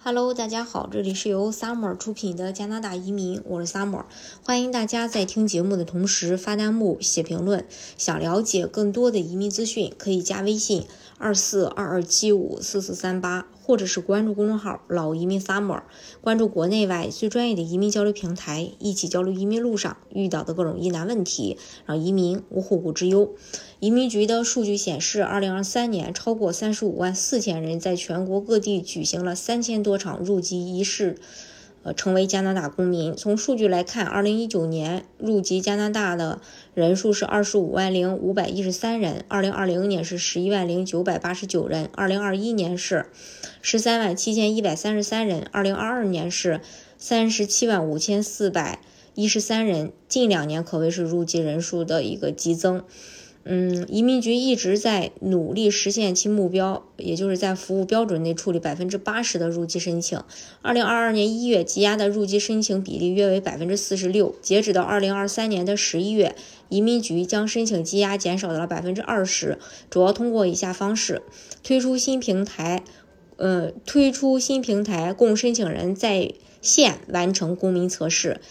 Hello，大家好，这里是由 Summer 出品的加拿大移民，我是 Summer，欢迎大家在听节目的同时发弹幕、写评论。想了解更多的移民资讯，可以加微信二四二二七五四四三八，或者是关注公众号“老移民 Summer”，关注国内外最专业的移民交流平台，一起交流移民路上遇到的各种疑难问题，让移民无后顾之忧。移民局的数据显示，二零二三年超过三十五万四千人在全国各地举行了三千多多场入籍仪式，呃，成为加拿大公民。从数据来看，二零一九年入籍加拿大的人数是二十五万零五百一十三人，二零二零年是十一万零九百八十九人，二零二一年是十三万七千一百三十三人，二零二二年是三十七万五千四百一十三人。近两年可谓是入籍人数的一个激增。嗯，移民局一直在努力实现其目标，也就是在服务标准内处理百分之八十的入籍申请。二零二二年一月，积压的入籍申请比例约为百分之四十六。截止到二零二三年的十一月，移民局将申请积压减少到了百分之二十，主要通过以下方式：推出新平台，呃，推出新平台供申请人在线完成公民测试。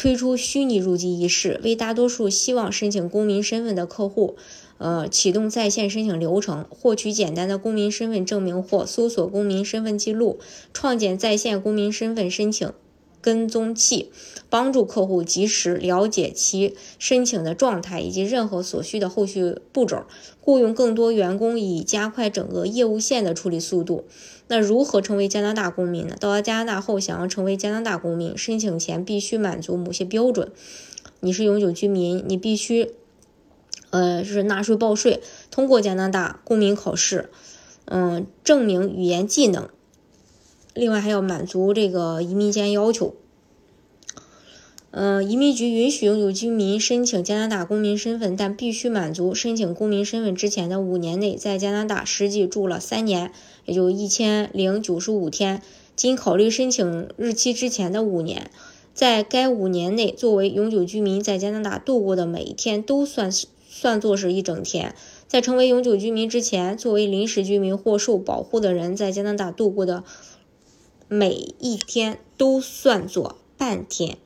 推出虚拟入籍仪式，为大多数希望申请公民身份的客户，呃，启动在线申请流程，获取简单的公民身份证明或搜索公民身份记录，创建在线公民身份申请。跟踪器帮助客户及时了解其申请的状态以及任何所需的后续步骤，雇佣更多员工以加快整个业务线的处理速度。那如何成为加拿大公民呢？到了加拿大后，想要成为加拿大公民，申请前必须满足某些标准。你是永久居民，你必须，呃，是纳税报税，通过加拿大公民考试，嗯，证明语言技能。另外还要满足这个移民监要求，嗯，移民局允许永久居民申请加拿大公民身份，但必须满足申请公民身份之前的五年内在加拿大实际住了三年，也就一千零九十五天。仅考虑申请日期之前的五年，在该五年内作为永久居民在加拿大度过的每一天都算算作是一整天。在成为永久居民之前，作为临时居民或受保护的人在加拿大度过的。每一天都算作半天，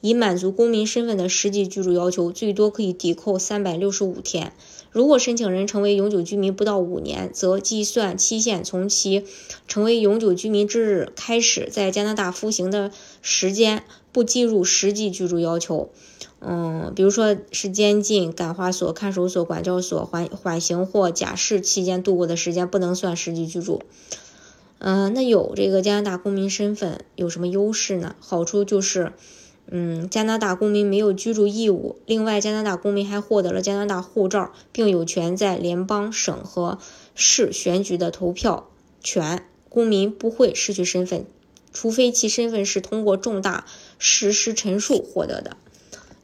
以满足公民身份的实际居住要求，最多可以抵扣三百六十五天。如果申请人成为永久居民不到五年，则计算期限从其成为永久居民之日开始，在加拿大服刑的时间不计入实际居住要求。嗯，比如说是监禁、感化所、看守所、管教所、缓缓刑或假释期间度过的时间，不能算实际居住。嗯，那有这个加拿大公民身份有什么优势呢？好处就是，嗯，加拿大公民没有居住义务。另外，加拿大公民还获得了加拿大护照，并有权在联邦、省和市选举的投票权。公民不会失去身份，除非其身份是通过重大事实陈述获得的。